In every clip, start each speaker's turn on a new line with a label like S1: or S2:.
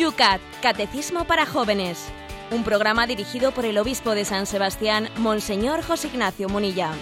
S1: Yucat, Catecismo para Jóvenes. Un programa dirigido por el obispo de San Sebastián, Monseñor José Ignacio Munilla.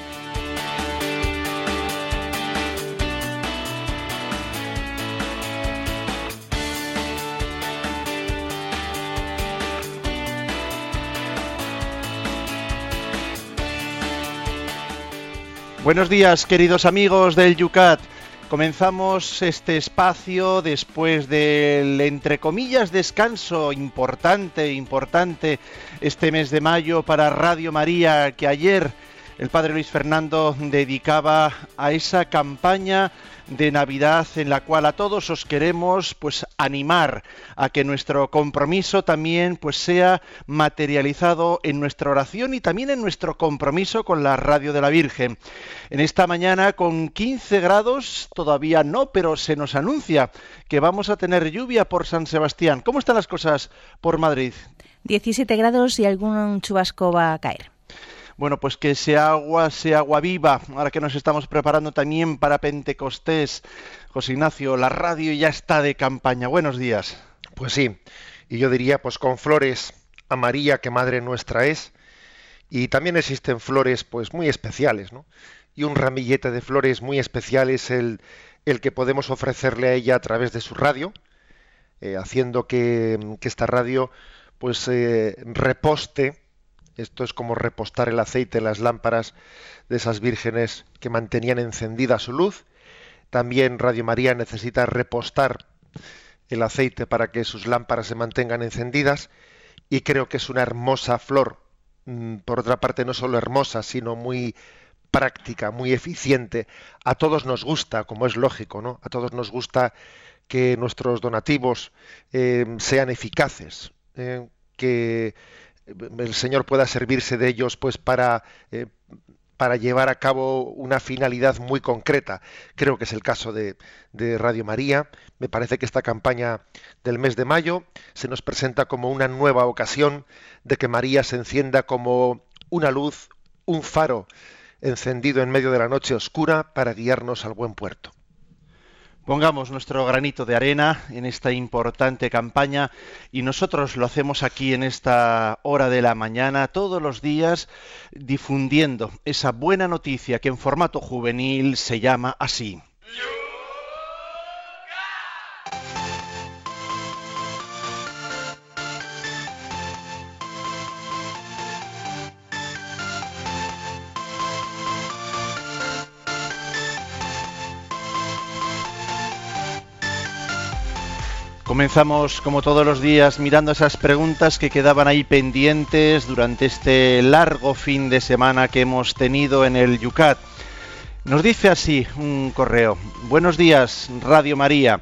S2: Buenos días, queridos amigos del Yucat. Comenzamos este espacio después del, entre comillas, descanso importante, importante este mes de mayo para Radio María, que ayer el Padre Luis Fernando dedicaba a esa campaña de Navidad en la cual a todos os queremos pues animar a que nuestro compromiso también pues sea materializado en nuestra oración y también en nuestro compromiso con la radio de la Virgen. En esta mañana con 15 grados todavía no, pero se nos anuncia que vamos a tener lluvia por San Sebastián. ¿Cómo están las cosas por Madrid?
S3: 17 grados y algún chubasco va a caer.
S2: Bueno, pues que sea agua, sea agua viva. Ahora que nos estamos preparando también para Pentecostés. José Ignacio, la radio ya está de campaña. Buenos días.
S4: Pues sí, y yo diría, pues con flores a María, que Madre nuestra es, y también existen flores, pues muy especiales, ¿no? Y un ramillete de flores muy especial es el, el que podemos ofrecerle a ella a través de su radio, eh, haciendo que, que, esta radio, pues, eh, reposte esto es como repostar el aceite en las lámparas de esas vírgenes que mantenían encendida su luz. También Radio María necesita repostar el aceite para que sus lámparas se mantengan encendidas y creo que es una hermosa flor. Mm, por otra parte, no solo hermosa, sino muy práctica, muy eficiente. A todos nos gusta, como es lógico, ¿no? A todos nos gusta que nuestros donativos eh, sean eficaces, eh, que el Señor pueda servirse de ellos pues para, eh, para llevar a cabo una finalidad muy concreta. Creo que es el caso de, de, Radio María. Me parece que esta campaña del mes de mayo se nos presenta como una nueva ocasión de que María se encienda como una luz, un faro encendido en medio de la noche oscura para guiarnos al buen puerto.
S2: Pongamos nuestro granito de arena en esta importante campaña y nosotros lo hacemos aquí en esta hora de la mañana todos los días difundiendo esa buena noticia que en formato juvenil se llama así. Comenzamos como todos los días mirando esas preguntas que quedaban ahí pendientes durante este largo fin de semana que hemos tenido en el Yucat. Nos dice así un correo. Buenos días, Radio María.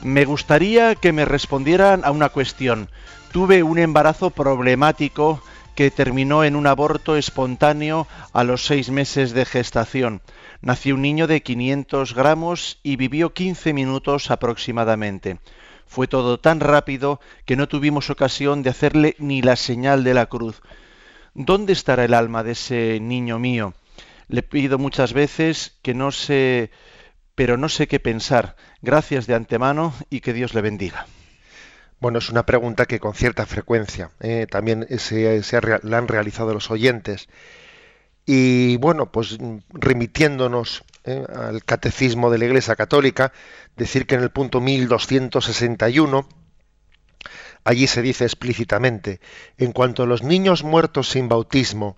S2: Me gustaría que me respondieran a una cuestión. Tuve un embarazo problemático que terminó en un aborto espontáneo a los seis meses de gestación. Nació un niño de 500 gramos y vivió 15 minutos aproximadamente. Fue todo tan rápido que no tuvimos ocasión de hacerle ni la señal de la cruz. ¿Dónde estará el alma de ese niño mío? Le pido muchas veces que no sé, pero no sé qué pensar. Gracias de antemano y que Dios le bendiga.
S4: Bueno, es una pregunta que con cierta frecuencia eh, también se, la han realizado los oyentes. Y bueno, pues remitiéndonos eh, al catecismo de la Iglesia Católica, decir que en el punto 1261, allí se dice explícitamente, en cuanto a los niños muertos sin bautismo,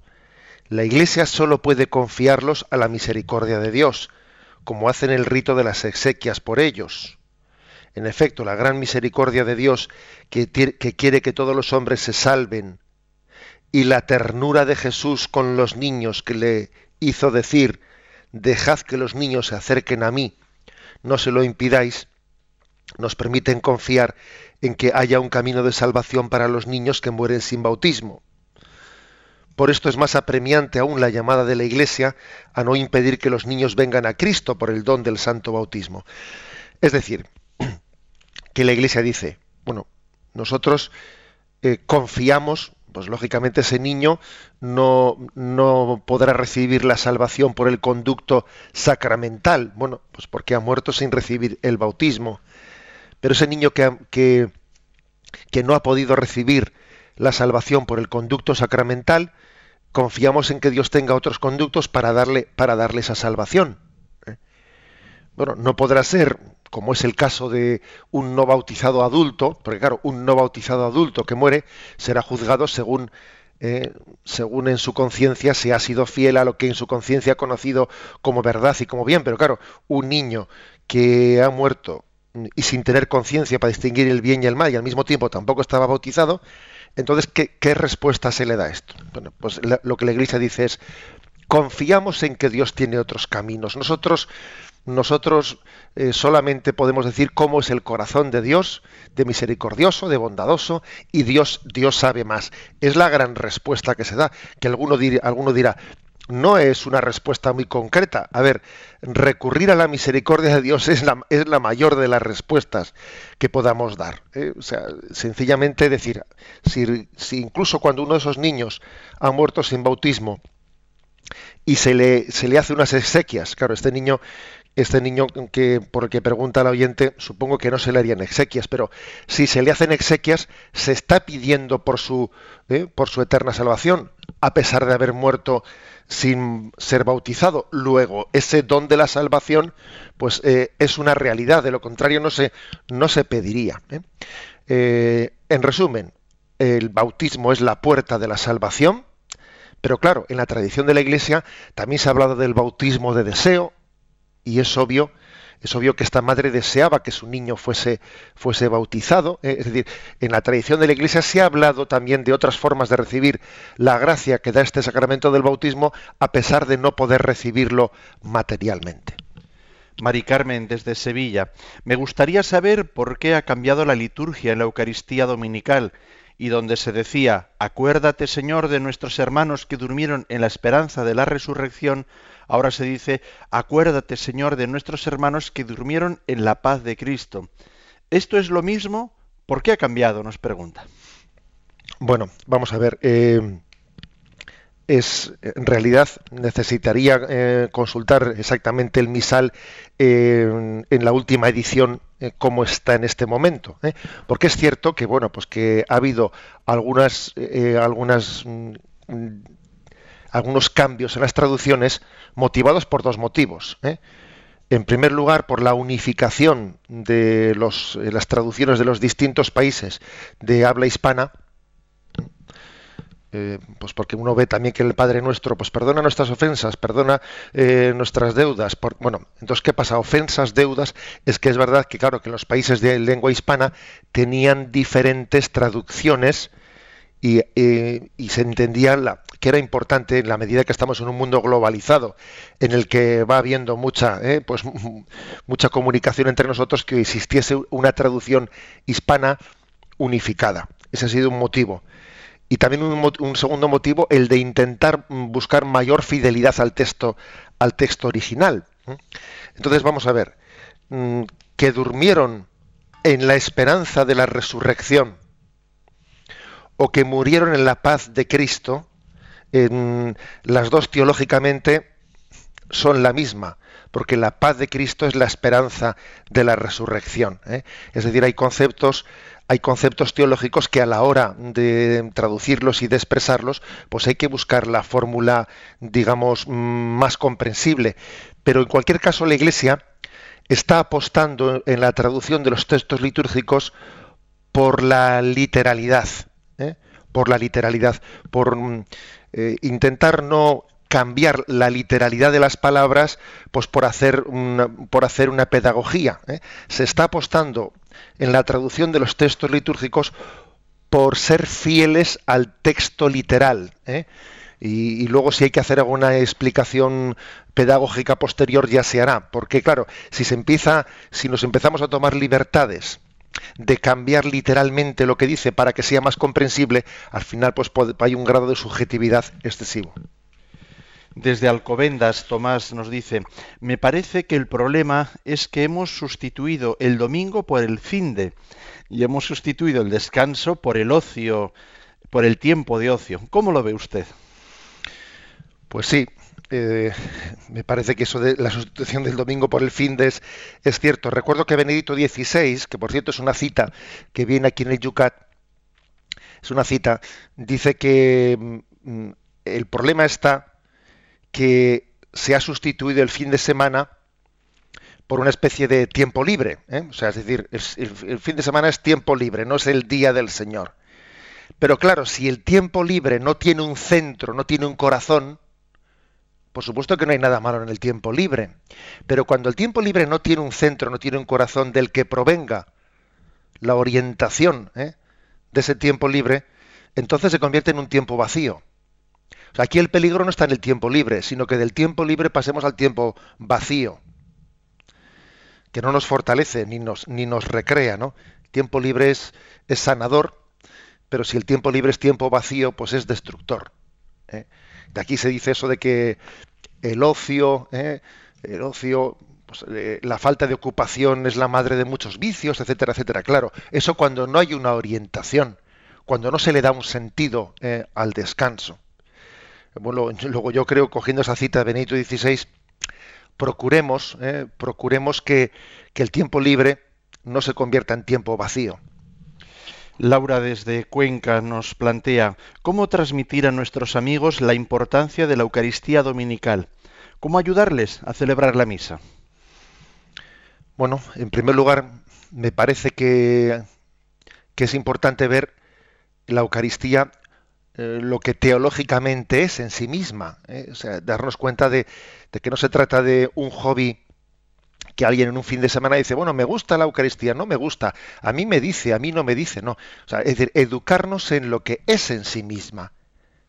S4: la Iglesia sólo puede confiarlos a la misericordia de Dios, como hacen el rito de las exequias por ellos. En efecto, la gran misericordia de Dios, que quiere que todos los hombres se salven, y la ternura de Jesús con los niños que le hizo decir, dejad que los niños se acerquen a mí, no se lo impidáis, nos permiten confiar en que haya un camino de salvación para los niños que mueren sin bautismo. Por esto es más apremiante aún la llamada de la Iglesia a no impedir que los niños vengan a Cristo por el don del santo bautismo. Es decir, que la Iglesia dice, bueno, nosotros eh, confiamos pues lógicamente ese niño no, no, podrá recibir la salvación por el conducto sacramental, bueno, pues porque ha muerto sin recibir el bautismo. Pero ese niño que, que, que no ha podido recibir la salvación por el conducto sacramental, confiamos en que Dios tenga otros conductos para darle, para darle esa salvación. Bueno, no podrá ser, como es el caso de un no bautizado adulto, porque claro, un no bautizado adulto que muere será juzgado según, eh, según en su conciencia se ha sido fiel a lo que en su conciencia ha conocido como verdad y como bien, pero claro, un niño que ha muerto y sin tener conciencia para distinguir el bien y el mal y al mismo tiempo tampoco estaba bautizado, entonces, ¿qué, respuesta se le da a esto? Bueno, pues lo que la Iglesia dice es, confiamos en que Dios tiene otros caminos. Nosotros, nosotros eh, solamente podemos decir cómo es el corazón de Dios, de misericordioso, de bondadoso, y Dios, Dios sabe más. Es la gran respuesta que se da, que alguno, alguno dirá, no es una respuesta muy concreta. A ver, recurrir a la misericordia de Dios es la, es la mayor de las respuestas que podamos dar. ¿eh? O sea, sencillamente decir, si, incluso cuando uno de esos niños ha muerto sin bautismo y se le, se le hace unas exequias, claro, este niño este niño que por el que pregunta el oyente, supongo que no se le harían exequias, pero si se le hacen exequias, se está pidiendo por su, ¿eh? por su eterna salvación, a pesar de haber muerto sin ser bautizado. Luego, ese don de la salvación, pues eh, es una realidad, de lo contrario no se, no se pediría. ¿eh? En resumen, el bautismo es la puerta de la salvación, pero claro, en la tradición de la Iglesia también se ha hablado del bautismo de deseo, y es obvio es obvio que esta madre deseaba que su niño fuese, fuese bautizado. ¿eh? Es decir, en la tradición de la Iglesia se ha hablado también de otras formas de recibir la gracia que da este sacramento del bautismo a pesar de no poder recibirlo materialmente.
S2: Mari Carmen, desde Sevilla. Me gustaría saber por qué ha cambiado la liturgia en la Eucaristía Dominical y donde se decía, acuérdate Señor de nuestros hermanos que durmieron en la esperanza de la resurrección, Ahora se dice, acuérdate Señor de nuestros hermanos que durmieron en la paz de Cristo. ¿Esto es lo mismo? ¿Por qué ha cambiado? Nos pregunta.
S4: Bueno, vamos a ver. Eh, es en realidad necesitaría eh, consultar exactamente el misal eh, en la última edición cómo está en este momento porque es cierto que bueno pues que ha habido algunas algunas mm, algunos cambios en las traducciones motivados por dos motivos. ¿eh? En primer lugar, por la unificación de los, eh, las traducciones de los distintos países de habla hispana, eh, pues porque uno ve también que el Padre Nuestro, pues perdona nuestras ofensas, perdona nuestras deudas. bueno, entonces, ¿qué pasa? Ofensas, deudas, es que es verdad que, claro, que los países de lengua hispana tenían diferentes traducciones y, y se entendía la, que era importante en la medida que estamos en un mundo globalizado, en el que va habiendo mucha, eh, pues, mucha comunicación entre nosotros, que existiese una traducción hispana unificada. Ese ha sido un motivo. Y también un, segundo motivo, el de intentar buscar mayor fidelidad al texto, al texto original. Entonces vamos a ver, mm, que durmieron en la esperanza de la resurrección o que murieron en la paz de Cristo, las dos teológicamente son la misma, porque la paz de Cristo es la esperanza de la resurrección. ¿eh? Es decir, hay conceptos, hay conceptos teológicos que a la hora de traducirlos y de expresarlos, pues hay que buscar la fórmula, digamos, más comprensible. Pero en cualquier caso, la Iglesia está apostando en la traducción de los textos litúrgicos por la literalidad, ¿eh? por la literalidad, por eh, intentar no cambiar la literalidad de las palabras pues por hacer una, por hacer una pedagogía. ¿eh? Se está apostando en la traducción de los textos litúrgicos por ser fieles al texto literal. ¿eh? Y, y, luego si hay que hacer alguna explicación pedagógica posterior ya se hará. Porque claro, si se empieza, si nos empezamos a tomar libertades de cambiar literalmente lo que dice para que sea más comprensible, al final pues hay un grado de subjetividad excesivo.
S2: Desde Alcobendas, Tomás nos dice, me parece que el problema es que hemos sustituido el domingo por el fin de y hemos sustituido el descanso por el ocio, por el tiempo de ocio. ¿Cómo lo ve usted?
S4: Pues sí, eh, me parece que eso de la sustitución del domingo por el fin de es, cierto. Recuerdo que Benedicto XVI, que por cierto es una cita que viene aquí en el Yucat, es una cita, dice que mm, el problema está que se ha sustituido el fin de semana por una especie de tiempo libre. ¿eh? O sea, es decir, el fin de semana es tiempo libre, no es el día del Señor. Pero claro, si el tiempo libre no tiene un centro, no tiene un corazón, por supuesto que no hay nada malo en el tiempo libre, pero cuando el tiempo libre no tiene un centro, no tiene un corazón del que provenga la orientación ¿eh? de ese tiempo libre, entonces se convierte en un tiempo vacío. Aquí el peligro no está en el tiempo libre, sino que del tiempo libre pasemos al tiempo vacío, que no nos fortalece ni nos, ni nos recrea. ¿no? El tiempo libre es, es sanador, pero si el tiempo libre es tiempo vacío, pues es destructor. ¿eh? De aquí se dice eso de que el ocio, ¿eh? el ocio, pues, eh, la falta de ocupación es la madre de muchos vicios, etcétera, etcétera. Claro, eso cuando no hay una orientación, cuando no se le da un sentido ¿eh? al descanso. Bueno, luego yo creo, cogiendo esa cita de Benito XVI, procuremos, procuremos que, que el tiempo libre no se convierta en tiempo vacío.
S2: Laura desde Cuenca nos plantea cómo transmitir a nuestros amigos la importancia de la Eucaristía Dominical. ¿Cómo ayudarles a celebrar la misa?
S4: Bueno, en primer lugar, me parece que, que es importante ver la Eucaristía eh, lo que teológicamente es en sí misma. ¿eh? O sea, darnos cuenta de, de que no se trata de un hobby que alguien en un fin de semana dice, bueno, me gusta la Eucaristía, no me gusta, a mí me dice, a mí no me dice, no. O sea, es decir, educarnos en lo que es en sí misma,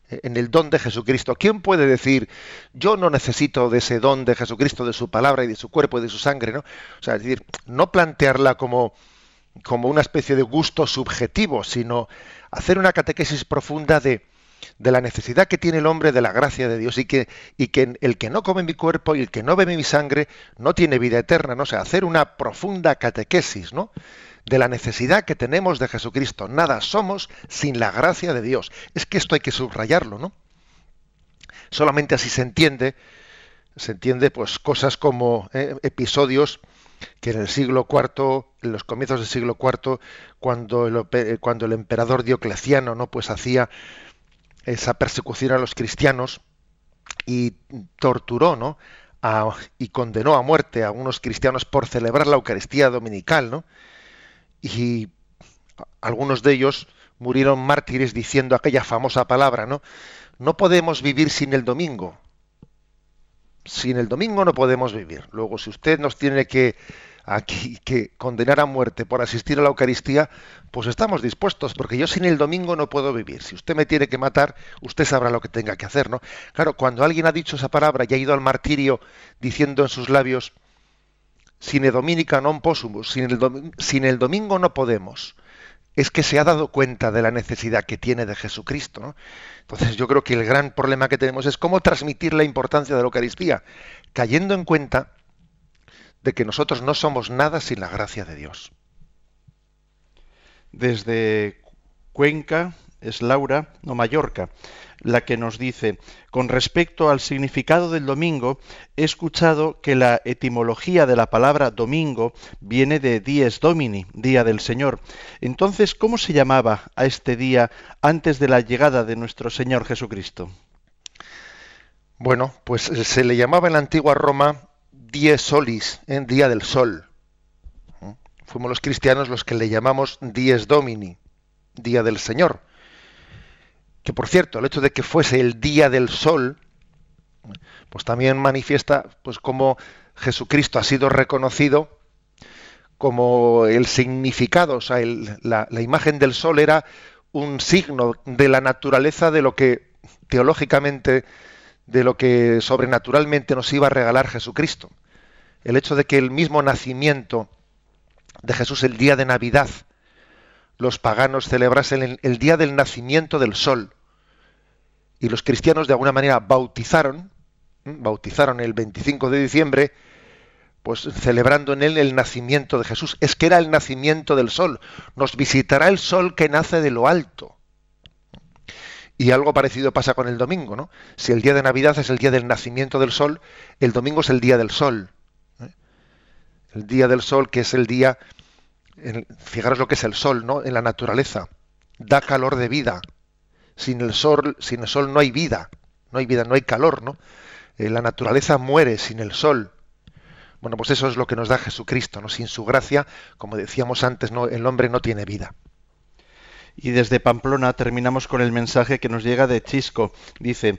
S4: eh, en el don de Jesucristo. ¿Quién puede decir, yo no necesito de ese don de Jesucristo, de su palabra y de su cuerpo y de su sangre, ¿no? O sea, es decir, no plantearla como, como una especie de gusto subjetivo, sino hacer una catequesis profunda de, de la necesidad que tiene el hombre de la gracia de Dios y que, y que el que no come mi cuerpo y el que no bebe mi sangre no tiene vida eterna, ¿no? O sea, hacer una profunda catequesis, ¿no? De la necesidad que tenemos de Jesucristo. Nada somos sin la gracia de Dios. Es que esto hay que subrayarlo, ¿no? Solamente así se entiende, se entiende pues cosas como eh, episodios que en el siglo IV, en los comienzos del siglo IV, cuando el, cuando el emperador Diocleciano no pues hacía esa persecución a los cristianos y torturó, ¿no? y condenó a muerte a unos cristianos por celebrar la Eucaristía dominical, ¿no? Y algunos de ellos murieron mártires diciendo aquella famosa palabra, ¿no? No podemos vivir sin el domingo. Sin el domingo no podemos vivir. Luego, si usted nos tiene que aquí que condenar a muerte por asistir a la Eucaristía, pues estamos dispuestos, porque yo sin el domingo no puedo vivir. Si usted me tiene que matar, usted sabrá lo que tenga que hacer, ¿no? Claro, cuando alguien ha dicho esa palabra y ha ido al martirio diciendo en sus labios, sine dominica non possumus, sin el, sin el domingo no podemos, es que se ha dado cuenta de la necesidad que tiene de Jesucristo. ¿no? Entonces yo creo que el gran problema que tenemos es cómo transmitir la importancia de la Eucaristía, cayendo en cuenta de que nosotros no somos nada sin la gracia de Dios.
S2: Desde Cuenca es Laura, no Mallorca, la que nos dice, con respecto al significado del domingo, he escuchado que la etimología de la palabra domingo viene de dies domini, día del Señor. Entonces, ¿cómo se llamaba a este día antes de la llegada de nuestro Señor Jesucristo?
S4: Bueno, pues se le llamaba en la antigua Roma dies solis, en día del sol. Fuimos los cristianos los que le llamamos dies domini, día del Señor. Que por cierto, el hecho de que fuese el día del sol, pues también manifiesta pues cómo Jesucristo ha sido reconocido como el significado, o sea, la imagen del sol era un signo de la naturaleza de lo que teológicamente, de lo que sobrenaturalmente nos iba a regalar Jesucristo el hecho de que el mismo nacimiento de Jesús, el día de Navidad, los paganos celebrasen el, día del nacimiento del sol. Y los cristianos de alguna manera bautizaron, bautizaron el 25 de diciembre, pues celebrando en él el nacimiento de Jesús. Es que era el nacimiento del sol. Nos visitará el sol que nace de lo alto. Y algo parecido pasa con el domingo, ¿no? Si el día de Navidad es el día del nacimiento del sol, el domingo es el día del sol. El día del sol, que es el día, fijaros lo que es el sol, ¿no? En la naturaleza. Da calor de vida. Sin el sol, sin el sol no hay vida. No hay vida, no hay calor, ¿no? Eh, la naturaleza muere sin el sol. Bueno, pues eso es lo que nos da Jesucristo, ¿no? Sin su gracia, como decíamos antes, no, el hombre no tiene vida.
S2: Y desde Pamplona terminamos con el mensaje que nos llega de Chisco. Dice,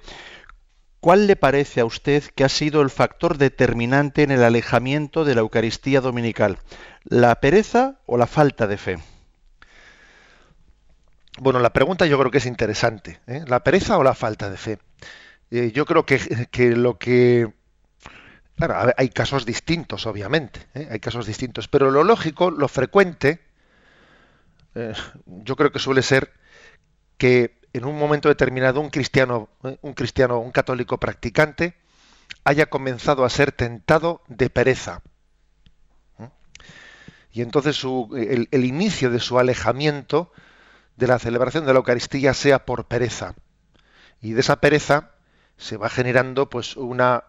S2: ¿cuál le parece a usted que ha sido el factor determinante en el alejamiento de la Eucaristía dominical? ¿La pereza o la falta de fe?
S4: Bueno, la pregunta yo creo que es interesante. ¿eh? ¿La pereza o la falta de fe? Eh, yo creo que, lo que... Claro, hay casos distintos, obviamente. ¿eh? Hay casos distintos. Pero lo lógico, lo frecuente, yo creo que suele ser que en un momento determinado un cristiano, eh, un cristiano, un católico practicante, haya comenzado a ser tentado de pereza. ¿eh? Y entonces el, inicio de su alejamiento de la celebración de la Eucaristía sea por pereza. Y de esa pereza se va generando pues una,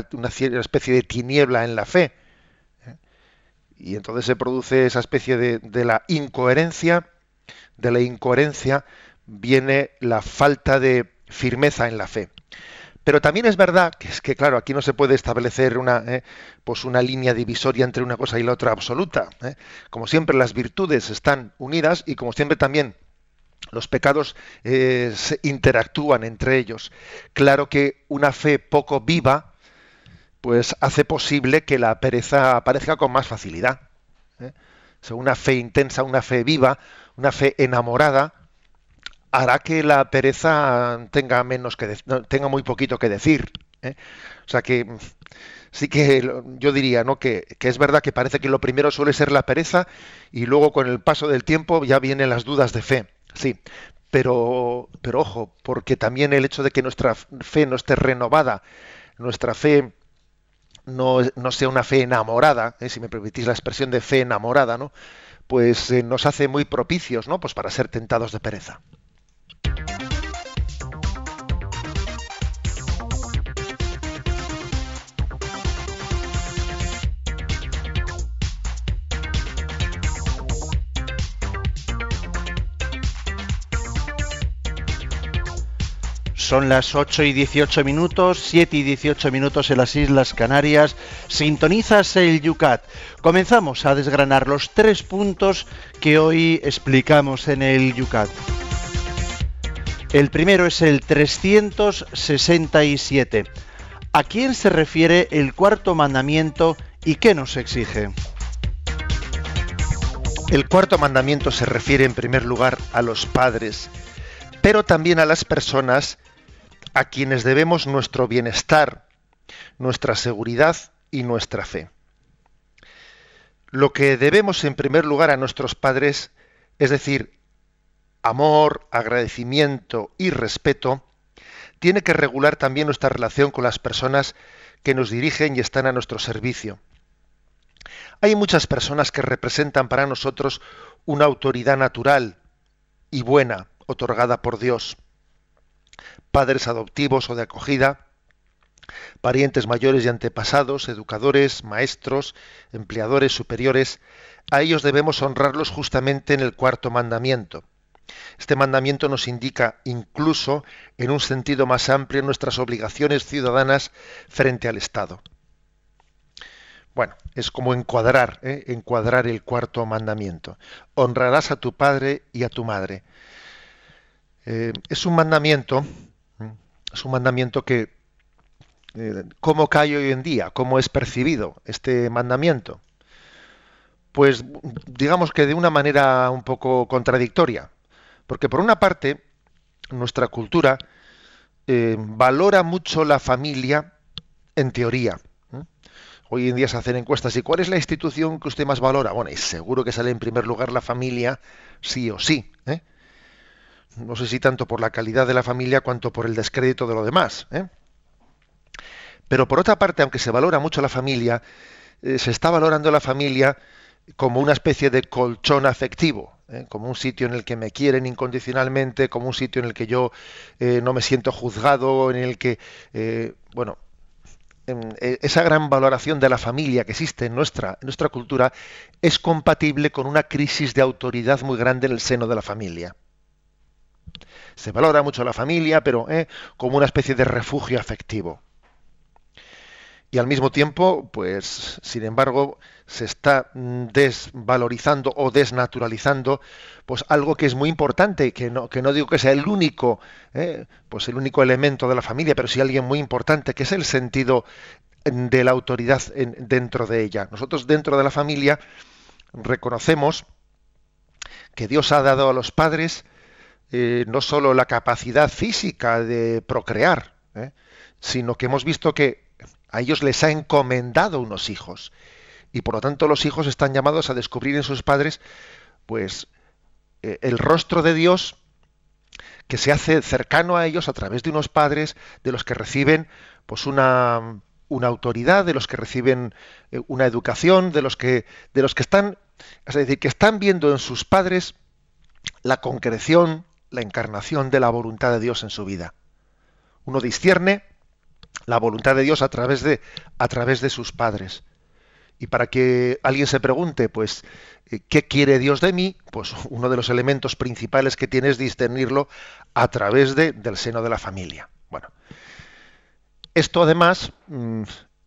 S4: especie de tiniebla en la fe y entonces se produce esa especie de, la incoherencia, de la incoherencia viene la falta de firmeza en la fe. Pero también es verdad que es que claro, aquí no se puede establecer una, eh, pues una línea divisoria entre una cosa y la otra absoluta. Eh. Como siempre las virtudes están unidas y como siempre también los pecados eh, se interactúan entre ellos. Claro que una fe poco viva pues hace posible que la pereza aparezca con más facilidad. ¿eh? una fe intensa, una fe viva, una fe enamorada, hará que la pereza tenga menos que tenga muy poquito que decir. ¿eh? O sea que sí que yo diría, ¿no? Que, que, es verdad que parece que lo primero suele ser la pereza y luego con el paso del tiempo ya vienen las dudas de fe. Sí, pero, pero ojo, porque también el hecho de que nuestra fe no esté renovada, nuestra fe no, no sea una fe enamorada, ¿eh? si me permitís la expresión de fe enamorada, ¿no? pues eh, nos hace muy propicios ¿no? pues para ser tentados de pereza.
S2: Son las 8 y 18 minutos, 7 y 18 minutos en las Islas Canarias. Sintonizas el Yucat. Comenzamos a desgranar los tres puntos que hoy explicamos en el Yucat. El primero es el 367. ¿A quién se refiere el cuarto mandamiento y qué nos exige?
S4: El cuarto mandamiento se refiere en primer lugar a los padres, pero también a las personas a quienes debemos nuestro bienestar, nuestra seguridad y nuestra fe. Lo que debemos en primer lugar a nuestros padres, es decir, amor, agradecimiento y respeto, tiene que regular también nuestra relación con las personas que nos dirigen y están a nuestro servicio. Hay muchas personas que representan para nosotros una autoridad natural y buena, otorgada por Dios padres adoptivos o de acogida, parientes mayores y antepasados, educadores, maestros, empleadores superiores, a ellos debemos honrarlos justamente en el cuarto mandamiento. Este mandamiento nos indica incluso en un sentido más amplio nuestras obligaciones ciudadanas frente al Estado. Bueno, es como encuadrar, ¿eh? encuadrar el cuarto mandamiento. Honrarás a tu padre y a tu madre. Eh, es un mandamiento es un mandamiento que, eh, ¿cómo cae hoy en día? ¿Cómo es percibido este mandamiento? Pues digamos que de una manera un poco contradictoria. Porque por una parte, nuestra cultura eh, valora mucho la familia en teoría. Hoy en día se hacen encuestas y ¿cuál es la institución que usted más valora? Bueno, y seguro que sale en primer lugar la familia, sí o sí. No sé si tanto por la calidad de la familia cuanto por el descrédito de lo demás. ¿eh? Pero por otra parte, aunque se valora mucho la familia, eh, se está valorando la familia como una especie de colchón afectivo. ¿eh? como un sitio en el que me quieren incondicionalmente, como un sitio en el que yo eh, no me siento juzgado, en el que, bueno, esa gran valoración de la familia que existe en nuestra, en nuestra cultura es compatible con una crisis de autoridad muy grande en el seno de la familia. Se valora mucho la familia, pero como una especie de refugio afectivo y al mismo tiempo, pues, sin embargo, se está mm, desvalorizando o desnaturalizando, pues algo que es muy importante, que no, que no digo que sea el único, ¿eh? pues el único elemento de la familia, pero sí alguien muy importante, que es el sentido de la autoridad dentro de ella. Nosotros dentro de la familia reconocemos que Dios ha dado a los padres eh, no solo la capacidad física de procrear, ¿eh? sino que hemos visto que a ellos les ha encomendado unos hijos. Y por lo tanto los hijos están llamados a descubrir en sus padres, pues, eh, el rostro de Dios que se hace cercano a ellos a través de unos padres de los que reciben, pues, una, una autoridad, de los que reciben una educación, de los que, de los que están, es decir, que están viendo en sus padres la concreción, la encarnación de la voluntad de Dios en su vida. Uno discierne la voluntad de Dios a través de, a través de sus padres. Y para que alguien se pregunte, pues, eh, ¿qué quiere Dios de mí? Pues uno de los elementos principales que tiene es discernirlo a través de, del seno de la familia. Bueno, esto además, mm,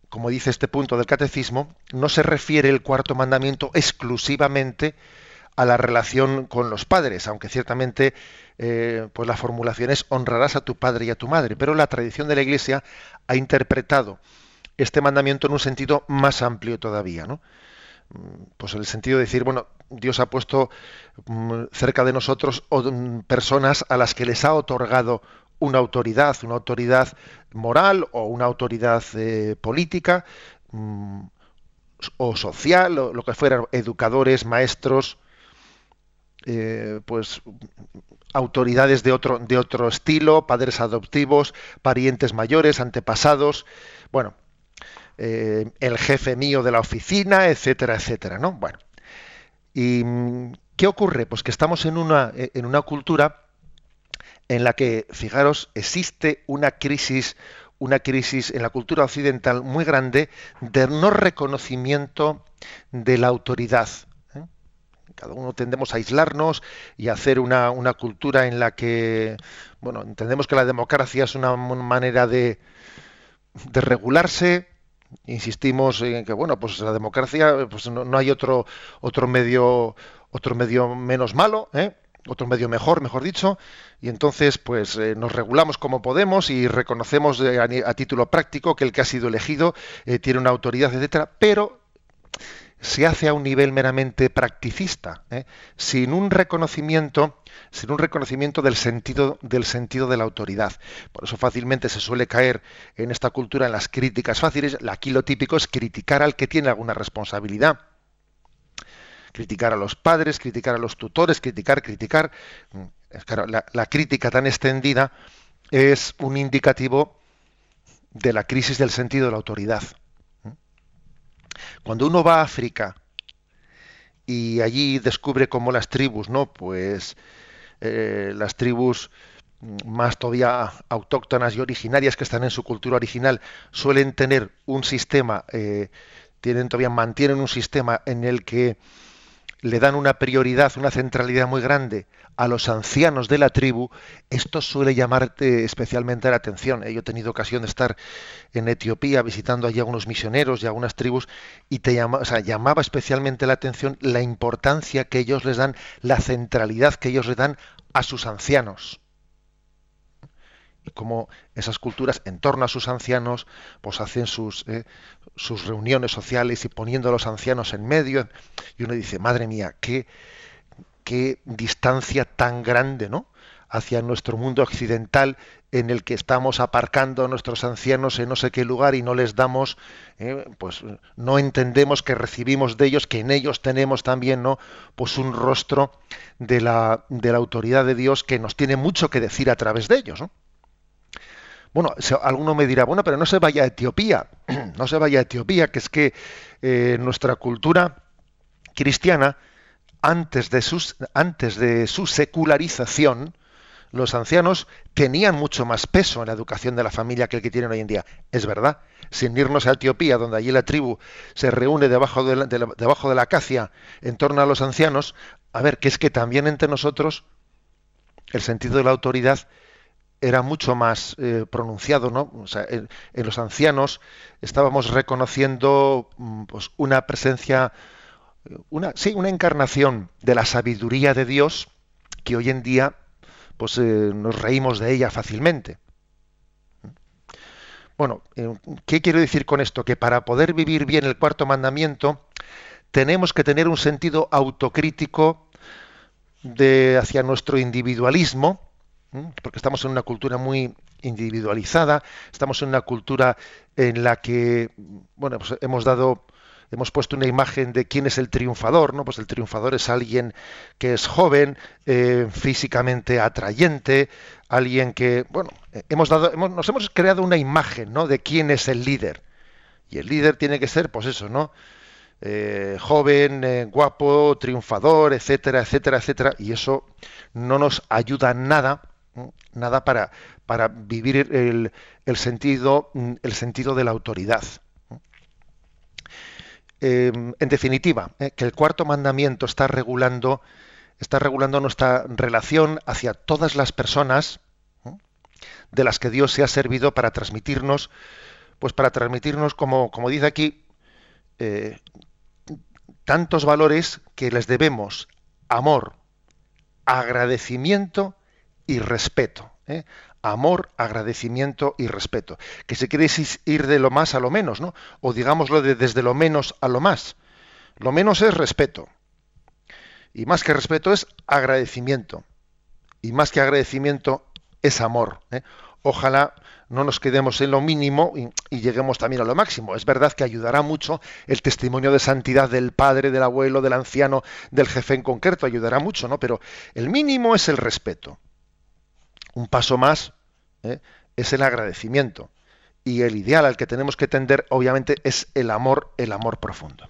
S4: como dice este punto del catecismo, no se refiere el cuarto mandamiento exclusivamente a la relación con los padres, aunque ciertamente eh, pues la formulación es honrarás a tu padre y a tu madre, pero la tradición de la Iglesia ha interpretado este mandamiento en un sentido más amplio todavía, ¿no? Mm, pues en el sentido de decir, bueno, Dios ha puesto mm, cerca de nosotros mm, personas a las que les ha otorgado una autoridad, una autoridad moral o una autoridad eh, política o social, o lo que fueran, educadores, maestros, eh, pues autoridades de otro, de otro estilo, padres adoptivos, parientes mayores, antepasados, bueno, eh, el jefe mío de la oficina, etcétera, etcétera, ¿no? Bueno, ¿y qué ocurre? Pues que estamos en una, en una cultura en la que, fijaros, existe una crisis, una crisis en la cultura occidental muy grande de no reconocimiento de la autoridad cada uno tendemos a aislarnos y a hacer una, una, cultura en la que, bueno, entendemos que la democracia es una manera de, de regularse. Insistimos en que, bueno, pues la democracia, pues no, hay otro, otro medio, otro medio menos malo, ¿eh? otro medio mejor, mejor dicho, y entonces pues eh, nos regulamos como podemos y reconocemos a, título práctico que el que ha sido elegido eh, tiene una autoridad, etcétera, pero se hace a un nivel meramente practicista, ¿eh? sin un reconocimiento, sin un reconocimiento del sentido, del sentido de la autoridad. Por eso fácilmente se suele caer en esta cultura en las críticas fáciles. Aquí lo típico es criticar al que tiene alguna responsabilidad. Criticar a los padres, criticar a los tutores, criticar, criticar. Mm, la, la crítica tan extendida es un indicativo de la crisis del sentido de la autoridad. Cuando uno va a África y allí descubre cómo las tribus, ¿no? Pues eh, las tribus más todavía autóctonas y originarias que están en su cultura original suelen tener un sistema, eh, tienen todavía mantienen un sistema en el que le dan una prioridad, una centralidad muy grande a los ancianos de la tribu, esto suele llamarte especialmente la atención. ¿eh? Yo he tenido ocasión de estar en Etiopía visitando allí algunos misioneros y algunas tribus y te llama, llamaba especialmente la atención la importancia que ellos les dan, la centralidad que ellos le dan a sus ancianos cómo esas culturas en torno a sus ancianos pues hacen sus, eh, sus reuniones sociales y poniendo a los ancianos en medio. Y uno dice madre mía qué qué distancia tan grande no hacia nuestro mundo occidental en el que estamos aparcando a nuestros ancianos en no sé qué lugar y no les damos eh, pues no entendemos que recibimos de ellos que en ellos tenemos también no pues un rostro de la de la autoridad de Dios que nos tiene mucho que decir a través de ellos ¿no? Bueno, alguno me dirá, bueno, pero no se vaya a Etiopía, no se vaya a Etiopía, que es que eh, nuestra cultura cristiana antes de, antes de su secularización, los ancianos tenían mucho más peso en la educación de la familia que el que tienen hoy en día. Es verdad, sin irnos a Etiopía, donde allí la tribu se reúne debajo de la, debajo de la acacia en torno a los ancianos, a ver, que es que también entre nosotros el sentido de la autoridad era mucho más eh, pronunciado, ¿no? O sea, en, los ancianos estábamos reconociendo mm, pues, una presencia, una, sí, una encarnación de la sabiduría de Dios que hoy en día pues eh, nos reímos de ella fácilmente. Bueno, eh, ¿qué quiero decir con esto? Que para poder vivir bien el cuarto mandamiento tenemos que tener un sentido autocrítico de, hacia nuestro individualismo, porque estamos en una cultura muy individualizada, estamos en una cultura en la que, bueno, pues hemos dado, hemos puesto una imagen de quién es el triunfador, ¿no? Pues el triunfador es alguien que es joven, eh, físicamente atrayente, alguien que, bueno, hemos dado, nos hemos creado una imagen, ¿no? De quién es el líder. Y el líder tiene que ser, pues eso, ¿no? Eh, joven, eh, guapo, triunfador, etcétera, etcétera, etcétera. Y eso no nos ayuda nada nada para, para vivir el, el, sentido, el sentido de la autoridad. Em, en definitiva, eh, que el cuarto mandamiento está regulando, está regulando nuestra relación hacia todas las personas de las que Dios se ha servido para transmitirnos, pues para transmitirnos, como, como dice aquí, eh, tantos valores que les debemos amor, agradecimiento y respeto. ¿eh? Amor, agradecimiento y respeto. Que se quiere ir de lo más a lo menos, ¿no? O digámoslo de desde lo menos a lo más. Lo menos es respeto. Y más que respeto es agradecimiento. Y más que agradecimiento es amor. ¿eh? Ojalá no nos quedemos en lo mínimo y, lleguemos también a lo máximo. Es verdad que ayudará mucho el testimonio de santidad del padre, del abuelo, del anciano, del jefe en concreto, ayudará mucho, ¿no? Pero el mínimo es el respeto. Un paso más ¿eh? es el agradecimiento. Y el ideal al que tenemos que tender, obviamente, es el amor, el amor profundo.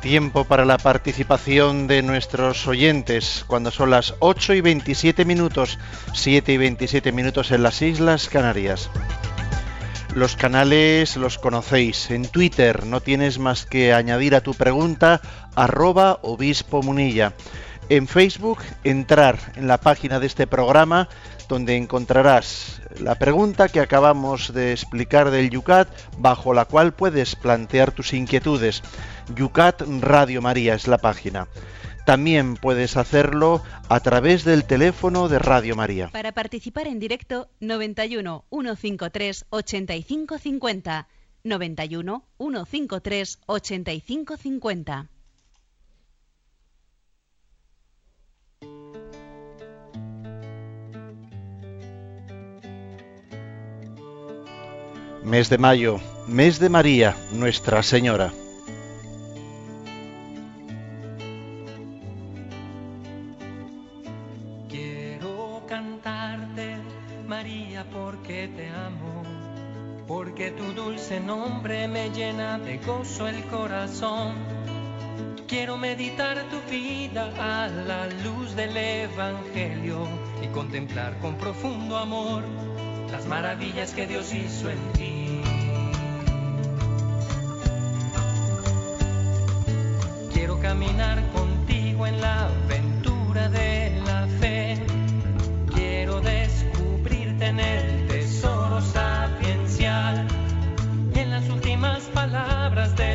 S2: Tiempo para la participación de nuestros oyentes cuando son las 8 y 27 minutos, 7 y 27 minutos en las Islas Canarias. Los canales los conocéis. En Twitter no tienes más que añadir a tu pregunta arroba obispo munilla. En Facebook entrar en la página de este programa donde encontrarás la pregunta que acabamos de explicar del Yucat bajo la cual puedes plantear tus inquietudes. Yucat Radio María es la página. También puedes hacerlo a través del teléfono de Radio María.
S1: Para participar en directo, 91 153 8550. 91 153 8550.
S2: Mes de mayo, mes de María, Nuestra Señora.
S5: De gozo el corazón. Quiero meditar tu vida a la luz del Evangelio y contemplar con profundo amor las maravillas que Dios hizo en ti. Quiero caminar contigo en la aventura palabras del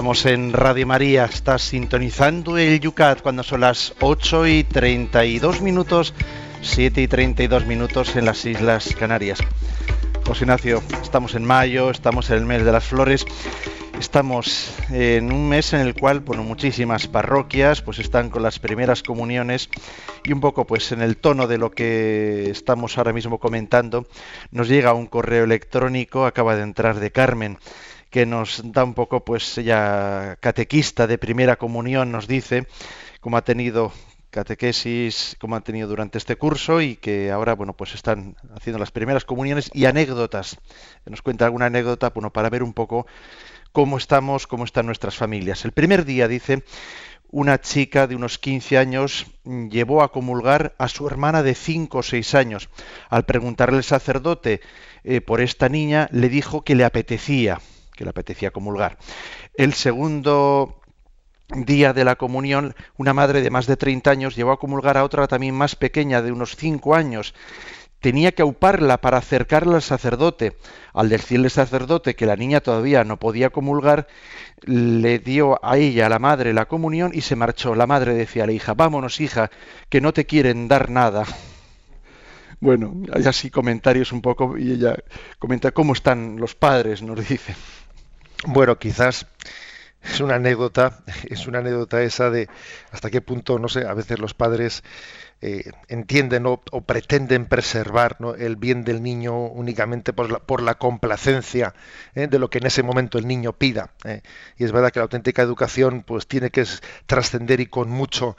S2: Estamos en Radio María, estás sintonizando el Yucat cuando son las 8 y 32 minutos, 7 y 32 minutos en las Islas Canarias. José Ignacio, estamos en mayo, estamos en el mes de las flores, estamos en un mes en el cual, bueno, muchísimas parroquias pues están con las primeras comuniones y un poco pues en el tono de lo que estamos ahora mismo comentando, nos llega un correo electrónico, acaba de entrar de Carmen que nos da un poco, pues ella catequista de primera comunión, nos dice cómo ha tenido catequesis, cómo ha tenido durante este curso y que ahora, bueno, pues están haciendo las primeras comuniones y anécdotas. Nos cuenta alguna anécdota, bueno, para ver un poco cómo estamos, cómo están nuestras familias. El primer día, dice, una chica de unos 15 años llevó a comulgar a su hermana de 5 o 6 años. Al preguntarle el sacerdote eh, por esta niña, le dijo que le apetecía que le apetecía comulgar. El segundo día de la comunión, una madre de más de 30 años llevó a comulgar a otra también más pequeña, de unos 5 años. Tenía que auparla para acercarla al sacerdote. Al decirle al sacerdote que la niña todavía no podía comulgar, le dio a ella, a la madre, la comunión y se marchó. La madre decía a la hija, vámonos hija, que no te quieren dar nada. Bueno, hay así comentarios un poco y ella comenta cómo están los padres, nos dice.
S4: Bueno, quizás es una anécdota, es una anécdota esa de hasta qué punto, no sé, a veces los padres eh, entienden o, pretenden preservar el bien del niño únicamente por la, complacencia ¿eh? de lo que en ese momento el niño pida. ¿eh? Y es verdad que la auténtica educación pues tiene que trascender y con mucho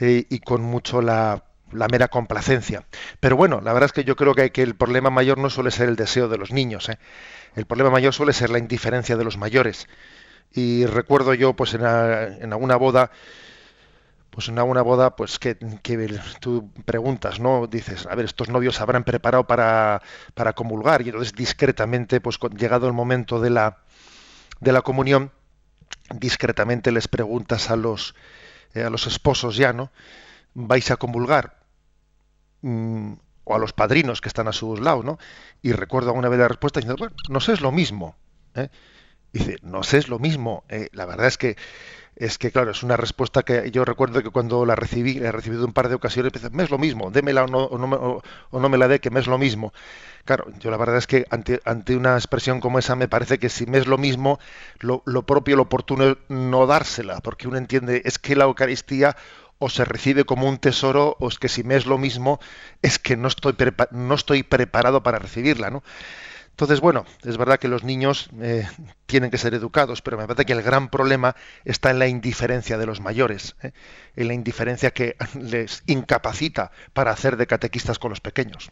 S4: y con mucho la la mera complacencia. Pero bueno, la verdad es que yo creo que, el problema mayor no suele ser el deseo de los niños. ¿eh? El problema mayor suele ser la indiferencia de los mayores. Y recuerdo yo, pues en, alguna boda, pues en alguna boda, pues que, tú preguntas, ¿no? Dices, a ver, estos novios habrán preparado para, para comulgar. Y entonces discretamente, pues llegado el momento de la, de la comunión, discretamente les preguntas a los, eh, a los esposos ya, ¿no? vais a comulgar? Mm, o a los padrinos que están a su lado, ¿no? Y recuerdo alguna vez la respuesta diciendo, bueno, no sé, es lo mismo. ¿eh? Dice, no sé, es lo mismo. Eh, la verdad es que, es que, claro, es una respuesta que yo recuerdo que cuando la recibí, la he recibido un par de ocasiones, me es lo mismo, démela o no, o no, me la dé, que me es lo mismo. Claro, yo la verdad es que ante, ante, una expresión como esa me parece que si me es lo mismo, lo, lo propio, lo oportuno es no dársela, porque uno entiende, es que la Eucaristía o se recibe como un tesoro, o es que si me es lo mismo, es que no estoy, no estoy preparado para recibirla, ¿no? Entonces, bueno, es verdad que los niños eh, tienen que ser educados, pero me parece que el gran problema está en la indiferencia de los mayores, ¿eh? en la indiferencia que les incapacita para hacer de catequistas con los pequeños.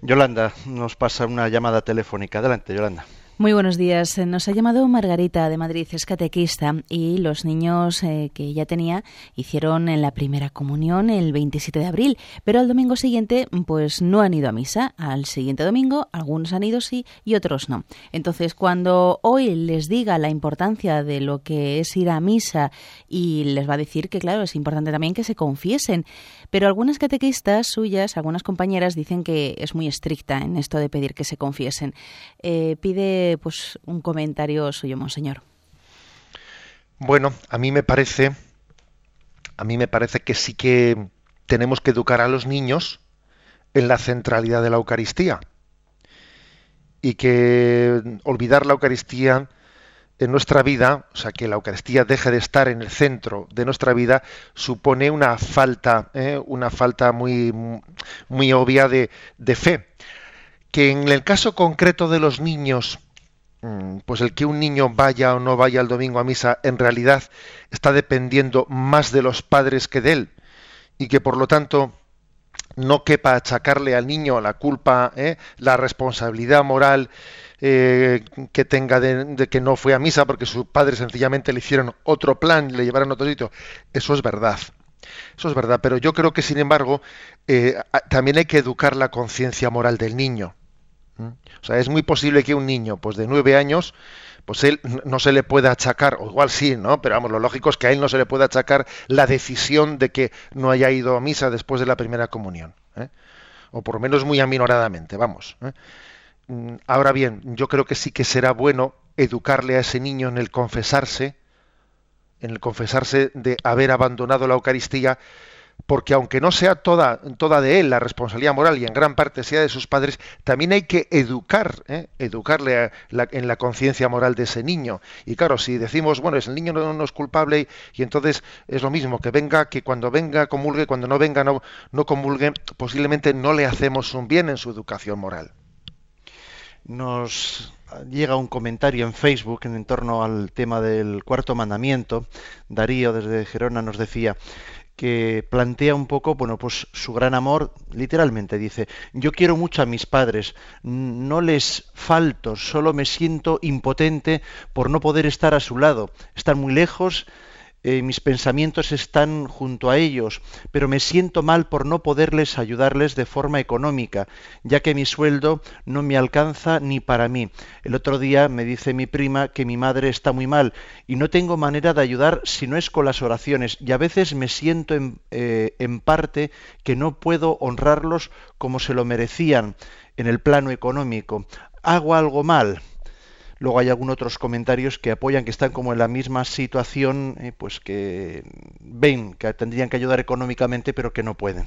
S2: Yolanda nos pasa una llamada telefónica. Adelante, Yolanda.
S3: Muy buenos días. Nos ha llamado Margarita de Madrid, es catequista, y los niños eh, que ella tenía hicieron en la primera comunión el 27 de abril, pero al domingo siguiente pues no han ido a misa. Al siguiente domingo algunos han ido sí y otros no. Entonces cuando hoy les diga la importancia de lo que es ir a misa y les va a decir que claro, es importante también que se confiesen, pero algunas catequistas suyas, algunas compañeras dicen que es muy estricta en esto de pedir que se confiesen. Eh, pide pues un comentario suyo, monseñor.
S4: Bueno, a mí me parece, a mí me parece que sí que tenemos que educar a los niños en la centralidad de la Eucaristía y que olvidar la Eucaristía en nuestra vida, o sea, que la Eucaristía deje de estar en el centro de nuestra vida, supone una falta, ¿eh? una falta muy, muy obvia de, de fe. Que en el caso concreto de los niños, Mm, pues el que un niño vaya o no vaya el domingo a misa en realidad está dependiendo más de los padres que de él y que por lo tanto no quepa achacarle al niño la culpa, ¿eh? la responsabilidad moral eh, que tenga de, que no fue a misa porque sus padres sencillamente le hicieron otro plan y le llevaron a otro sitio. Eso es verdad. Eso es verdad, pero yo creo que sin embargo eh, también hay que educar la conciencia moral del niño. O sea, es muy posible que un niño pues de nueve años, pues él no se le pueda achacar, o igual sí, ¿no? Pero vamos, lo lógico es que a él no se le pueda achacar la decisión de que no haya ido a misa después de la primera comunión. ¿eh? O por lo menos muy aminoradamente, vamos. ¿eh? Mm, ahora bien, yo creo que sí que será bueno educarle a ese niño en el confesarse, en el confesarse de haber abandonado la Eucaristía, porque aunque no sea toda, toda de él la responsabilidad moral y en gran parte sea de sus padres, también hay que educar, ¿eh? educarle en la conciencia moral de ese niño. Y claro, si decimos, bueno, es el niño no, es culpable y, entonces es lo mismo, que venga, que cuando venga comulgue, cuando no venga no, no comulgue, posiblemente no le hacemos un bien en su educación moral.
S2: Nos llega un comentario en Facebook en torno al tema del cuarto mandamiento. Darío desde Gerona nos decía, que plantea un poco, bueno, pues su gran amor, literalmente dice, yo quiero mucho a mis padres, no les falto, solo me siento impotente por no poder estar a su lado, están muy lejos eh, mis pensamientos están junto a ellos, pero me siento mal por no poderles ayudarles de forma económica, ya que mi sueldo no me alcanza ni para mí. El otro día me dice mi prima que mi madre está muy mal y no tengo manera de ayudar si no es con las oraciones, y a veces me siento en, eh, en parte que no puedo honrarlos como se lo merecían en el plano económico. ¿Hago algo mal? Luego hay algunos otros comentarios que apoyan que están como en la misma situación, eh, pues que ven que tendrían que ayudar económicamente, pero que no pueden.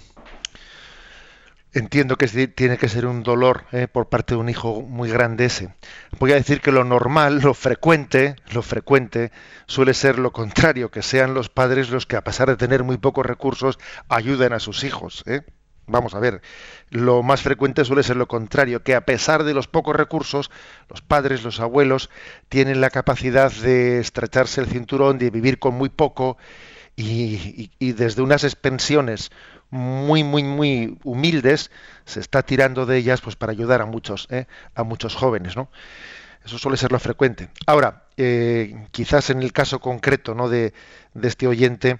S4: Entiendo que tiene que ser un dolor eh, por parte de un hijo muy grande ese. Voy a decir que lo normal, lo frecuente, lo frecuente suele ser lo contrario, que sean los padres los que a pesar de tener muy pocos recursos ayuden a sus hijos. ¿eh? Vamos a ver, lo más frecuente suele ser lo contrario, que a pesar de los pocos recursos, los padres, los abuelos, tienen la capacidad de estrecharse el cinturón, de vivir con muy poco y, desde unas expensiones muy, muy, muy humildes, se está tirando de ellas pues para ayudar a muchos, ¿eh? a muchos jóvenes, ¿no? Eso suele ser lo frecuente. Ahora, eh, quizás en el caso concreto ¿no? de, este oyente,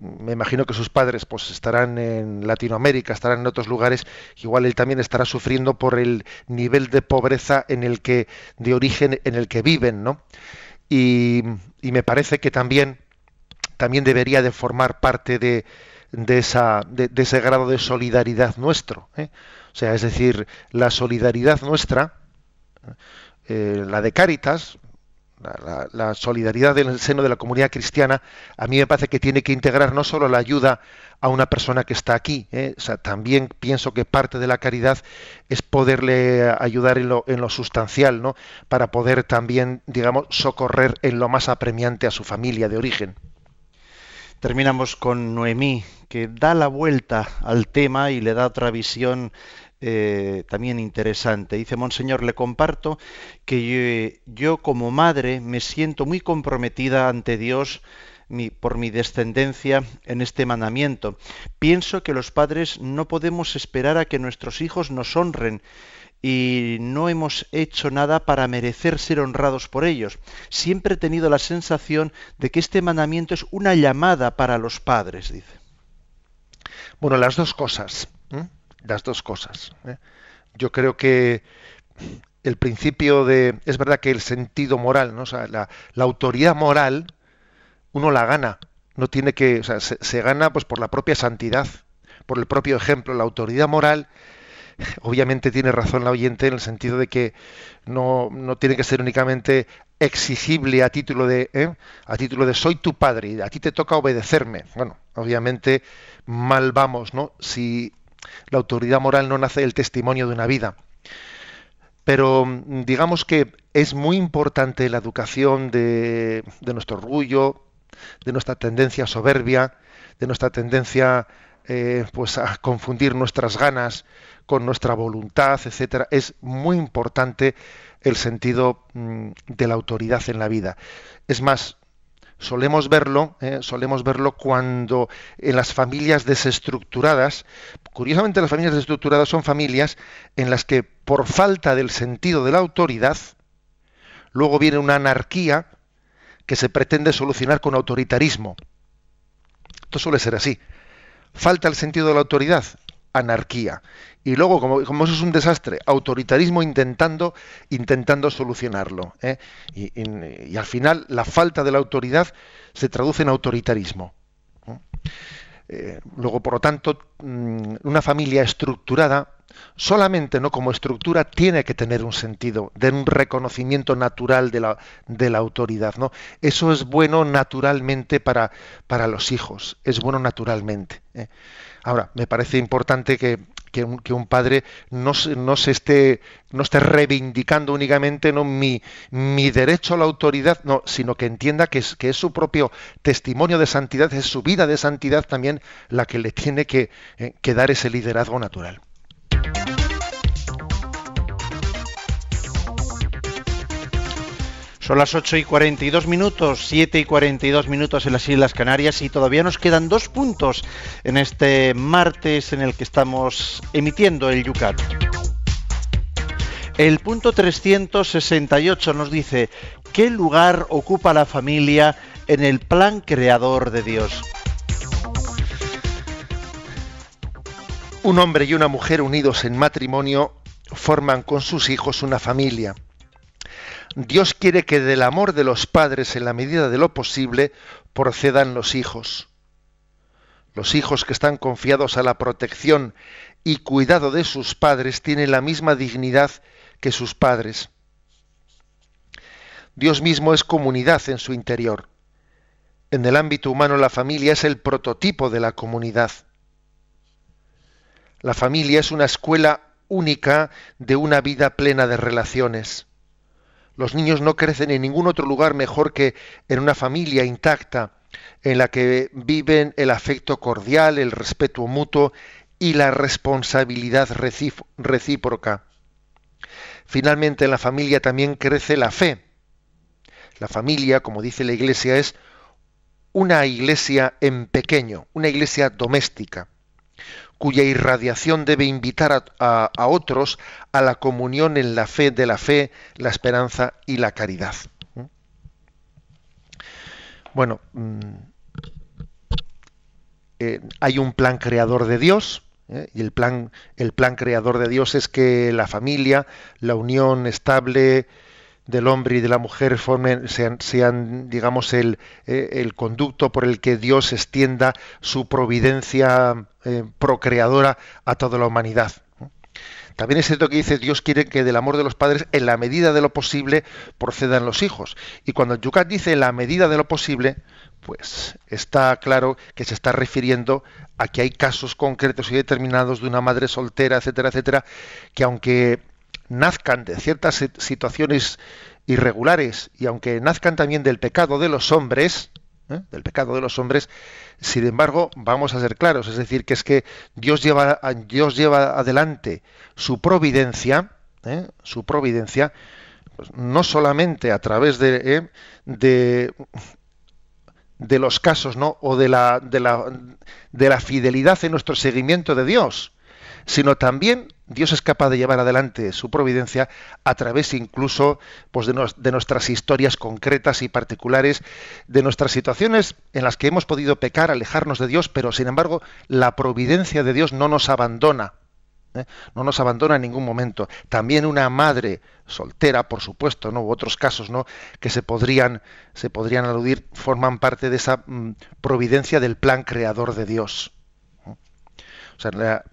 S4: me imagino que sus padres pues estarán en Latinoamérica, estarán en otros lugares, igual él también estará sufriendo por el nivel de pobreza en el que, de origen en el que viven, ¿no? Y, me parece que también, también debería de formar parte de, de, esa, de, ese grado de solidaridad nuestro. ¿eh? O sea, es decir, la solidaridad nuestra eh, la de Cáritas, la, solidaridad en el seno de la comunidad cristiana, a mí me parece que tiene que integrar no solo la ayuda a una persona que está aquí, ¿eh? también pienso que parte de la caridad es poderle ayudar en lo, en lo sustancial, ¿no? Para poder también, digamos, socorrer en lo más apremiante a su familia de origen.
S2: Terminamos con Noemí, que da la vuelta al tema y le da otra visión eh, también interesante. Dice, Monseñor, le comparto que yo, como madre me siento muy comprometida ante Dios por mi descendencia en este mandamiento. Pienso que los padres no podemos esperar a que nuestros hijos nos honren y no hemos hecho nada para merecer ser honrados por ellos. Siempre he tenido la sensación de que este mandamiento es una llamada para los padres, dice.
S4: Bueno, las dos cosas las dos cosas. ¿eh? Yo creo que el principio de. Es verdad que el sentido moral, ¿no? la, autoridad moral, uno la gana. No tiene que. O sea, se, gana pues por la propia santidad, por el propio ejemplo. La autoridad moral, obviamente tiene razón la oyente en el sentido de que no, no tiene que ser únicamente exigible a título de ¿eh? a título de soy tu padre y a ti te toca obedecerme. Bueno, obviamente mal vamos, ¿no? Si la autoridad moral no nace del testimonio de una vida. Pero mm, digamos que es muy importante la educación de, nuestro orgullo, de nuestra tendencia soberbia, de nuestra tendencia eh, pues a confundir nuestras ganas con nuestra voluntad, etcétera. Es muy importante el sentido mm, de la autoridad en la vida. Es más, solemos verlo, eh, solemos verlo cuando en las familias desestructuradas, curiosamente las familias desestructuradas son familias en las que por falta del sentido de la autoridad, luego viene una anarquía que se pretende solucionar con autoritarismo. Esto suele ser así. Falta el sentido de la autoridad, anarquía. Y luego, como, eso es un desastre, autoritarismo intentando, intentando solucionarlo. ¿eh? Y, al final la falta de la autoridad se traduce en autoritarismo. Eh, luego, por lo tanto, mm, una familia estructurada solamente no como estructura tiene que tener un sentido, de un reconocimiento natural de la, de la autoridad. ¿no? Eso es bueno naturalmente para, para los hijos, es bueno naturalmente. ¿eh? Ahora, me parece importante que, un, padre no, no, se esté, no esté reivindicando únicamente ¿no? mi, derecho a la autoridad, no, sino que entienda que es, que es su propio testimonio de santidad, es su vida de santidad también la que le tiene que, eh, que dar ese liderazgo natural.
S2: Son las 8 y 42 minutos, 7 y 42 minutos en las Islas Canarias y todavía nos quedan dos puntos en este martes en el que estamos emitiendo el Yucat. El punto 368 nos dice, ¿qué lugar ocupa la familia en el plan creador de Dios?
S4: Un hombre y una mujer unidos en matrimonio forman con sus hijos una familia. Dios quiere que del amor de los padres en la medida de lo posible procedan los hijos. Los hijos que están confiados a la protección y cuidado de sus padres tienen la misma dignidad que sus padres. Dios mismo es comunidad en su interior. En el ámbito humano la familia es el prototipo de la comunidad. La familia es una escuela única de una vida plena de relaciones. Los niños no crecen en ningún otro lugar mejor que en una familia intacta, en la que viven el afecto cordial, el respeto mutuo y la responsabilidad recíproca. Finalmente en la familia también crece la fe. La familia, como dice la Iglesia, es una iglesia en pequeño, una iglesia doméstica cuya irradiación debe invitar a, otros a la comunión en la fe de la fe, la esperanza y la caridad. ¿Mm? Bueno, mm, eh, hay un plan creador de Dios, ¿eh? y el plan, el plan creador de Dios es que la familia, la unión estable, del hombre y de la mujer formen, sean, digamos, el, eh, el, conducto por el que Dios extienda su providencia eh, procreadora a toda la humanidad. También es cierto que dice Dios quiere que del amor de los padres, en la medida de lo posible, procedan los hijos. Y cuando Yucat dice en la medida de lo posible, pues está claro que se está refiriendo a que hay casos concretos y determinados de una madre soltera, etcétera, etcétera, que aunque nazcan de ciertas situaciones irregulares y aunque nazcan también del pecado de los hombres, ¿eh? del pecado de los hombres, sin embargo, vamos a ser claros, es decir, que es que Dios lleva, Dios lleva adelante su providencia, ¿eh? su providencia, pues, no solamente a través de, ¿eh? de, de, los casos, ¿no? o de la, de la, de la fidelidad en nuestro seguimiento de Dios, sino también Dios es capaz de llevar adelante su providencia a través incluso pues, de, nuestras historias concretas y particulares, de nuestras situaciones en las que hemos podido pecar, alejarnos de Dios, pero sin embargo la providencia de Dios no nos abandona. ¿eh? No nos abandona en ningún momento. También una madre soltera, por supuesto, ¿no? U otros casos, ¿no? Que se podrían, se podrían aludir, forman parte de esa mm, providencia del plan creador de Dios. O sea,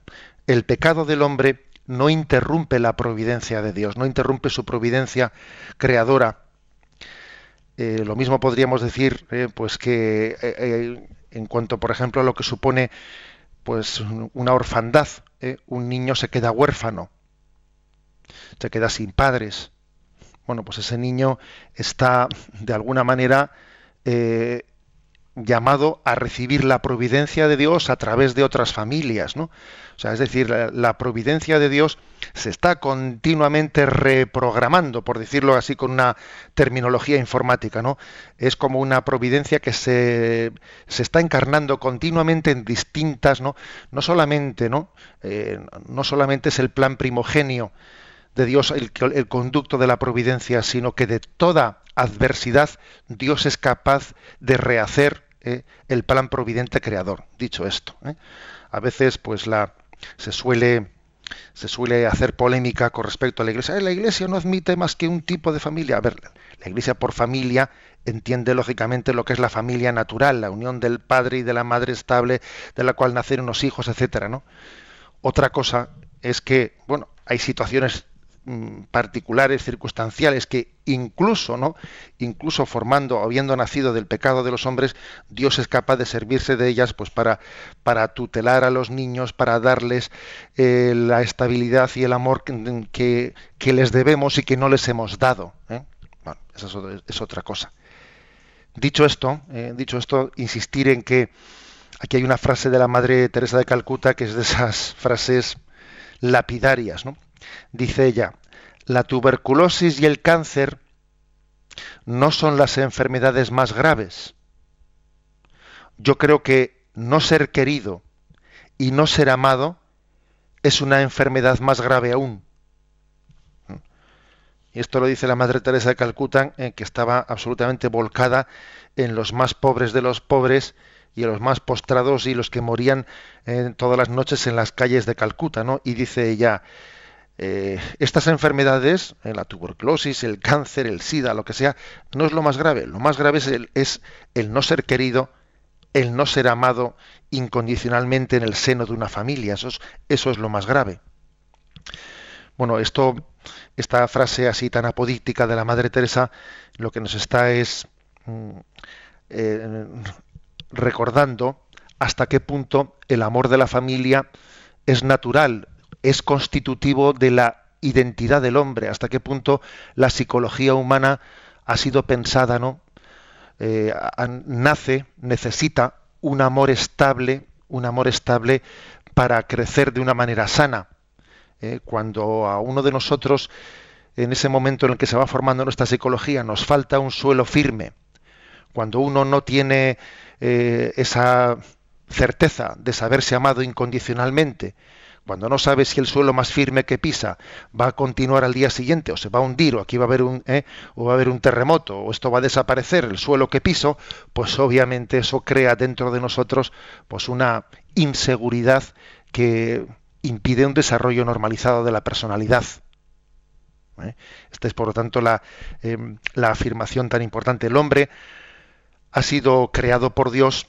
S4: el pecado del hombre no interrumpe la providencia de Dios, no interrumpe su providencia creadora. Eh, lo mismo podríamos decir, eh, pues que eh, en cuanto, por ejemplo, a lo que supone, pues una orfandad, un niño se queda huérfano, se queda sin padres. Bueno, pues ese niño está de alguna manera llamado a recibir la providencia de Dios a través de otras familias, ¿no? O sea, es decir, la, providencia de Dios se está continuamente reprogramando, por decirlo así con una terminología informática, ¿no? Es como una providencia que se, se está encarnando continuamente en distintas, ¿no? No solamente, ¿no? Eh, no solamente es el plan primogenio de Dios el, el conducto de la providencia, sino que de toda adversidad Dios es capaz de rehacer ¿eh? el plan providente creador. Dicho esto, ¿eh? a veces pues la se suele se suele hacer polémica con respecto a la iglesia. La iglesia no admite más que un tipo de familia. A ver, la iglesia por familia entiende lógicamente lo que es la familia natural, la unión del padre y de la madre estable, de la cual nacen unos hijos, etcétera, ¿no? Otra cosa es que, bueno, hay situaciones particulares, circunstanciales, que incluso, ¿no? Incluso formando, habiendo nacido del pecado de los hombres, Dios es capaz de servirse de ellas, pues para, para tutelar a los niños, para darles eh, la estabilidad y el amor que, que, les debemos y que no les hemos dado. ¿eh? Bueno, eso es, otra cosa. Dicho esto, eh, dicho esto, insistir en que aquí hay una frase de la Madre Teresa de Calcuta que es de esas frases lapidarias, ¿no? Dice ella, la tuberculosis y el cáncer no son las enfermedades más graves. Yo creo que no ser querido y no ser amado es una enfermedad más grave aún. Y esto lo dice la Madre Teresa de Calcuta, eh, que estaba absolutamente volcada en los más pobres de los pobres y en los más postrados y los que morían eh, todas las noches en las calles de Calcuta, ¿no? Y dice ella, eh, estas enfermedades, eh, la tuberculosis, el cáncer, el SIDA, lo que sea, no es lo más grave. Lo más grave es el, no ser querido, el no ser amado incondicionalmente en el seno de una familia. Eso es, lo más grave. Bueno, esto, esta frase así tan apodíctica de la Madre Teresa, lo que nos está es mm, eh, recordando hasta qué punto el amor de la familia es natural, es constitutivo de la identidad del hombre, hasta qué punto la psicología humana ha sido pensada, ¿no? Eh, nace, necesita un amor estable, un amor estable para crecer de una manera sana. Eh, cuando a uno de nosotros, en ese momento en el que se va formando nuestra psicología, nos falta un suelo firme, cuando uno no tiene eh, esa certeza de saberse amado incondicionalmente, cuando no sabe si el suelo más firme que pisa va a continuar al día siguiente o se va a hundir o aquí va a haber un ¿eh? o va a haber un terremoto o esto va a desaparecer el suelo que piso pues obviamente eso crea dentro de nosotros pues una inseguridad que impide un desarrollo normalizado de la personalidad ¿eh? esta es por lo tanto la, em, la afirmación tan importante el hombre ha sido creado por Dios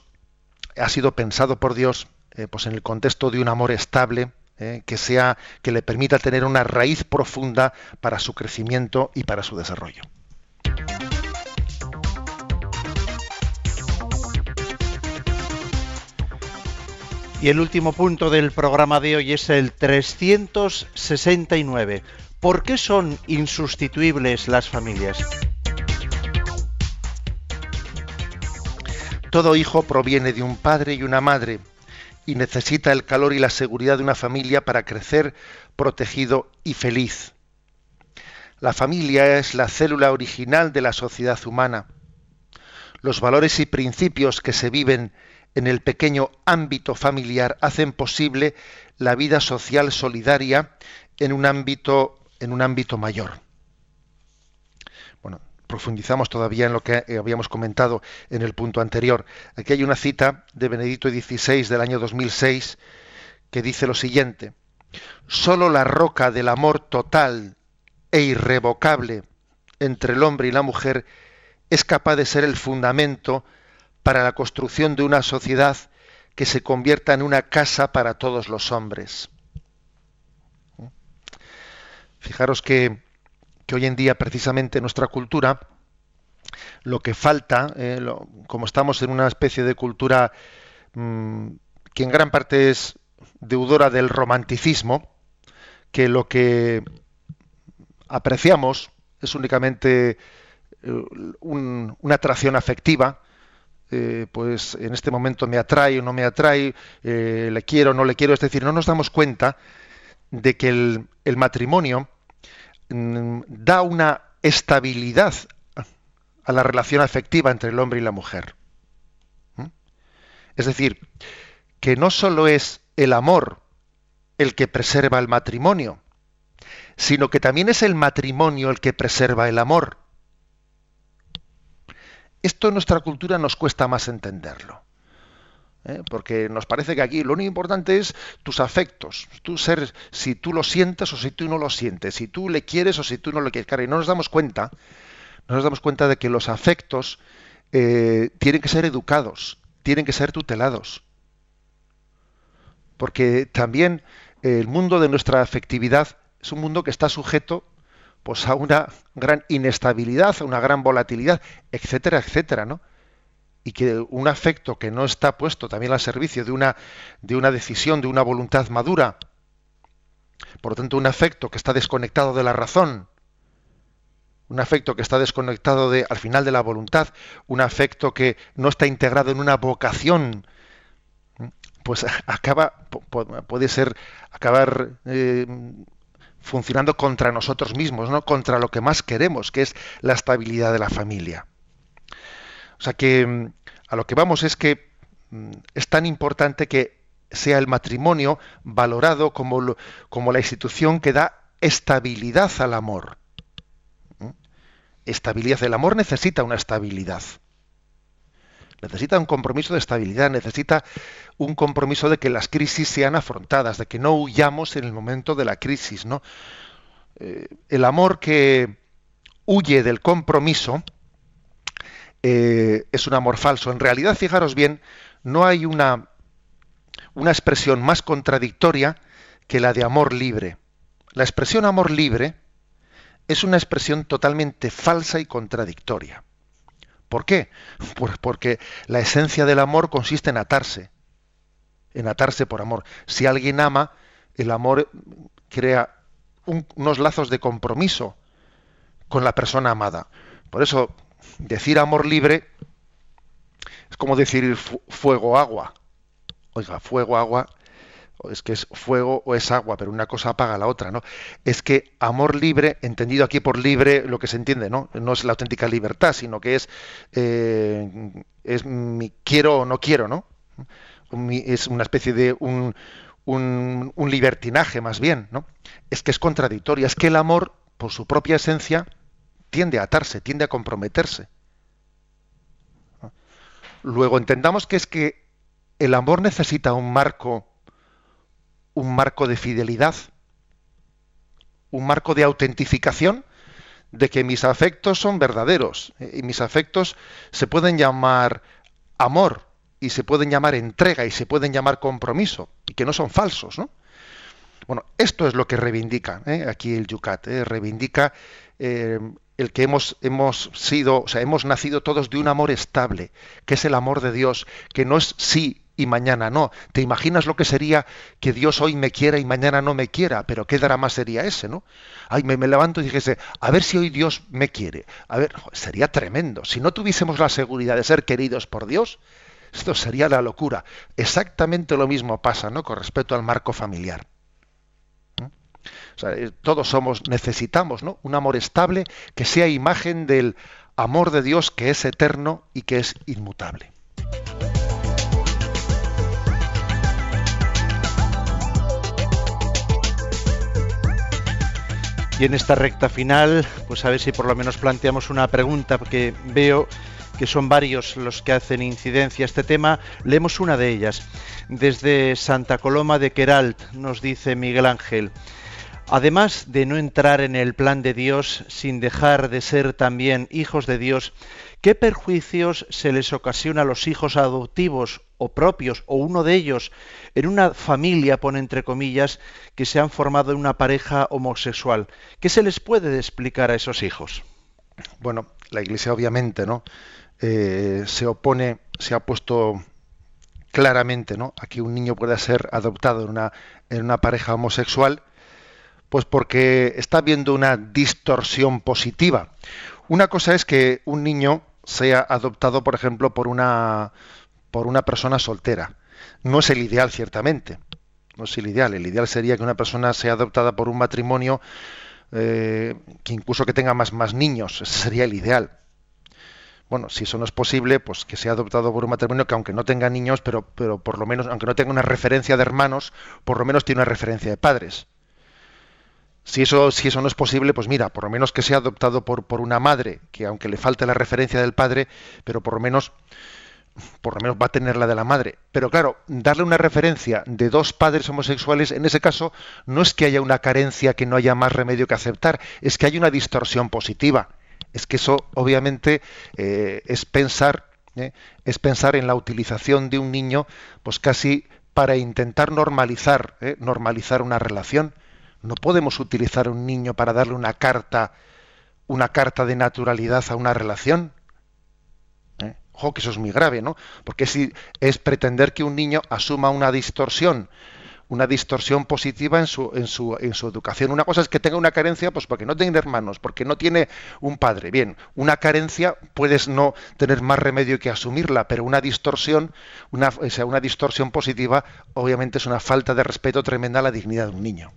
S4: ha sido pensado por Dios eh, pues en el contexto de un amor estable eh, que sea que le permita tener una raíz profunda para su crecimiento y para su desarrollo.
S2: Y el último punto del programa de hoy es el 369. ¿Por qué son insustituibles las familias?
S4: Todo hijo proviene de un padre y una madre y necesita el calor y la seguridad de una familia para crecer protegido y feliz. La familia es la célula original de la sociedad humana. Los valores y principios que se viven en el pequeño ámbito familiar hacen posible la vida social solidaria en un ámbito en un ámbito mayor profundizamos todavía en lo que eh, habíamos comentado en el punto anterior. Aquí hay una cita de Benedicto XVI del año 2006 que dice lo siguiente, solo la roca del amor total e irrevocable entre el hombre y la mujer es capaz de ser el fundamento para la construcción de una sociedad que se convierta en una casa para todos los hombres. Fijaros que que hoy en día precisamente en nuestra cultura lo que falta, eh, como estamos en una especie de cultura mm, que en gran parte es deudora del romanticismo, que lo que apreciamos es únicamente eh, una atracción afectiva, eh, pues en este momento me atrae o no me atrae, le quiero o no le quiero, es decir, no nos damos cuenta de que el matrimonio da una estabilidad a la relación afectiva entre el hombre y la mujer. ¿Mm? Es decir, que no solo es el amor el que preserva el matrimonio, sino que también es el matrimonio el que preserva el amor. Esto en nuestra cultura nos cuesta más entenderlo. ¿Eh? porque nos parece que aquí lo único importante es tus afectos, tú ser, si tú lo sientes o si tú no lo sientes, si tú le quieres o si tú no le quieres. y no nos damos cuenta, no nos damos cuenta de que los afectos eh, tienen que ser educados, tienen que ser tutelados. Porque también el mundo de nuestra afectividad es un mundo que está sujeto pues a una gran inestabilidad, a una gran volatilidad, etcétera, etcétera, ¿no? Y que un afecto que no está puesto también al servicio de una, de una decisión, de una voluntad madura, por lo tanto, un afecto que está desconectado de la razón, un afecto que está desconectado de, al final de la voluntad, un afecto que no está integrado en una vocación, pues acaba, puede ser, acabar eh, funcionando contra nosotros mismos, ¿no? contra lo que más queremos, que es la estabilidad de la familia. O sea que a lo que vamos es que mm, es tan importante que sea el matrimonio valorado como, como la institución que da estabilidad al amor. ¿Mm? Estabilidad. El amor necesita una estabilidad. Necesita un compromiso de estabilidad, necesita un compromiso de que las crisis sean afrontadas, de que no huyamos en el momento de la crisis, ¿no? Eh, el amor que huye del compromiso eh, es un amor falso. En realidad, fijaros bien, no hay una, una expresión más contradictoria que la de amor libre. La expresión amor libre es una expresión totalmente falsa y contradictoria. ¿Por qué? porque la esencia del amor consiste en atarse, en atarse por amor. Si alguien ama, el amor crea unos lazos de compromiso con la persona amada. Por eso, decir amor libre es como decir fuego-agua. Oiga, fuego-agua es que es fuego o es agua, pero una cosa apaga la otra, ¿no? Es que amor libre, entendido aquí por libre, lo que se entiende, ¿no? No es la auténtica libertad, sino que es, eh, es mi quiero o no quiero, ¿no? Es una especie de un, un, un libertinaje más bien, ¿no? Es que es contradictoria, es que el amor, por su propia esencia, tiende a atarse, tiende a comprometerse. Luego entendamos que es que el amor necesita un marco un marco de fidelidad, un marco de autentificación de que mis afectos son verdaderos eh, y mis afectos se pueden llamar amor y se pueden llamar entrega y se pueden llamar compromiso y que no son falsos, ¿no? Bueno, esto es lo que reivindica ¿eh? aquí el Yucat, ¿eh? reivindica el que hemos, hemos sido, o sea, hemos nacido todos de un amor estable, que es el amor de Dios, que no es sí y mañana no. ¿Te imaginas lo que sería que Dios hoy me quiera y mañana no me quiera? Pero qué drama sería ese, ¿no? Ay, me, levanto y dijese, a ver si hoy Dios me quiere. A ver, sería tremendo. Si no tuviésemos la seguridad de ser queridos por Dios, esto sería la locura. Exactamente lo mismo pasa, ¿no? Con respecto al marco familiar. Eh, todos somos, necesitamos, ¿no? Un amor estable que sea imagen del amor de Dios que es eterno y que es inmutable.
S2: Y en esta recta final, pues a ver si por lo menos planteamos una pregunta, porque veo que son varios los que hacen incidencia a este tema. Leemos una de ellas. Desde Santa Coloma de Queralt nos dice Miguel Ángel. Además de no entrar en el plan de Dios sin dejar de ser también hijos de Dios, ¿qué perjuicios se les ocasiona a los hijos adoptivos o propios o uno de ellos en una familia, pone entre comillas, que se han formado en una pareja homosexual? ¿Qué se les puede explicar a esos hijos?
S4: Bueno, la Iglesia obviamente, ¿no? Eh, se opone, se ha puesto claramente, ¿no? A que un niño pueda ser adoptado en una, en una pareja homosexual pues porque está habiendo una distorsión positiva. Una cosa es que un niño sea adoptado, por ejemplo, por una, por una persona soltera. No es el ideal, ciertamente. No es el ideal. El ideal sería que una persona sea adoptada por un matrimonio eh, que incluso que tenga más, más niños. Ese sería el ideal. Bueno, si eso no es posible, pues que sea adoptado por un matrimonio que aunque no tenga niños, pero, pero por lo menos, aunque no tenga una referencia de hermanos, por lo menos tiene una referencia de padres. Si eso, si eso no es posible, pues mira, por lo menos que sea adoptado por, por una madre, que aunque le falte la referencia del padre, pero por lo menos por lo menos va a tener la de la madre. Pero claro, darle una referencia de dos padres homosexuales, en ese caso, no es que haya una carencia que no haya más remedio que aceptar, es que hay una distorsión positiva. Es que eso, obviamente, eh, es pensar, ¿eh? es pensar en la utilización de un niño, pues casi para intentar normalizar, ¿eh? normalizar una relación. No podemos utilizar a un niño para darle una carta, una carta de naturalidad a una relación. ¿Eh? Ojo, que eso es muy grave, ¿no? Porque si es pretender que un niño asuma una distorsión una distorsión positiva en su, educación. Una cosa es que tenga una carencia, pues porque no tiene hermanos, porque no tiene un padre. Bien, una carencia puedes no tener más remedio que asumirla, pero una distorsión, una distorsión positiva, obviamente es una falta de respeto tremenda a la dignidad de un niño.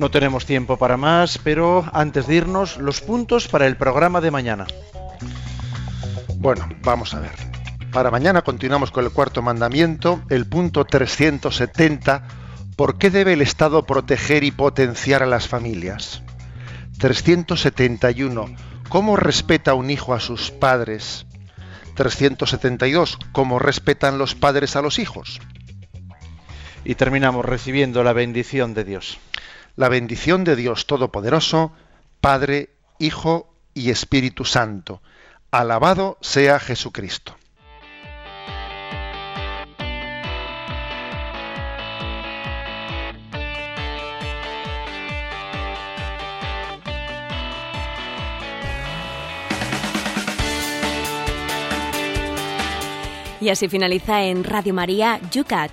S2: No tenemos tiempo para más, pero antes de irnos, los puntos para el programa de mañana.
S4: Bueno, vamos a ver. Para mañana continuamos con el cuarto mandamiento, el punto 370, ¿por qué debe el Estado proteger y potenciar a las familias? 371, ¿cómo respeta un hijo a sus padres? 372, ¿cómo respetan los padres a los hijos?
S2: Y terminamos recibiendo la bendición de Dios.
S4: La bendición de Dios Todopoderoso, Padre, Hijo y Espíritu Santo. Alabado sea Jesucristo.
S1: Y así finaliza en Radio María Yucat,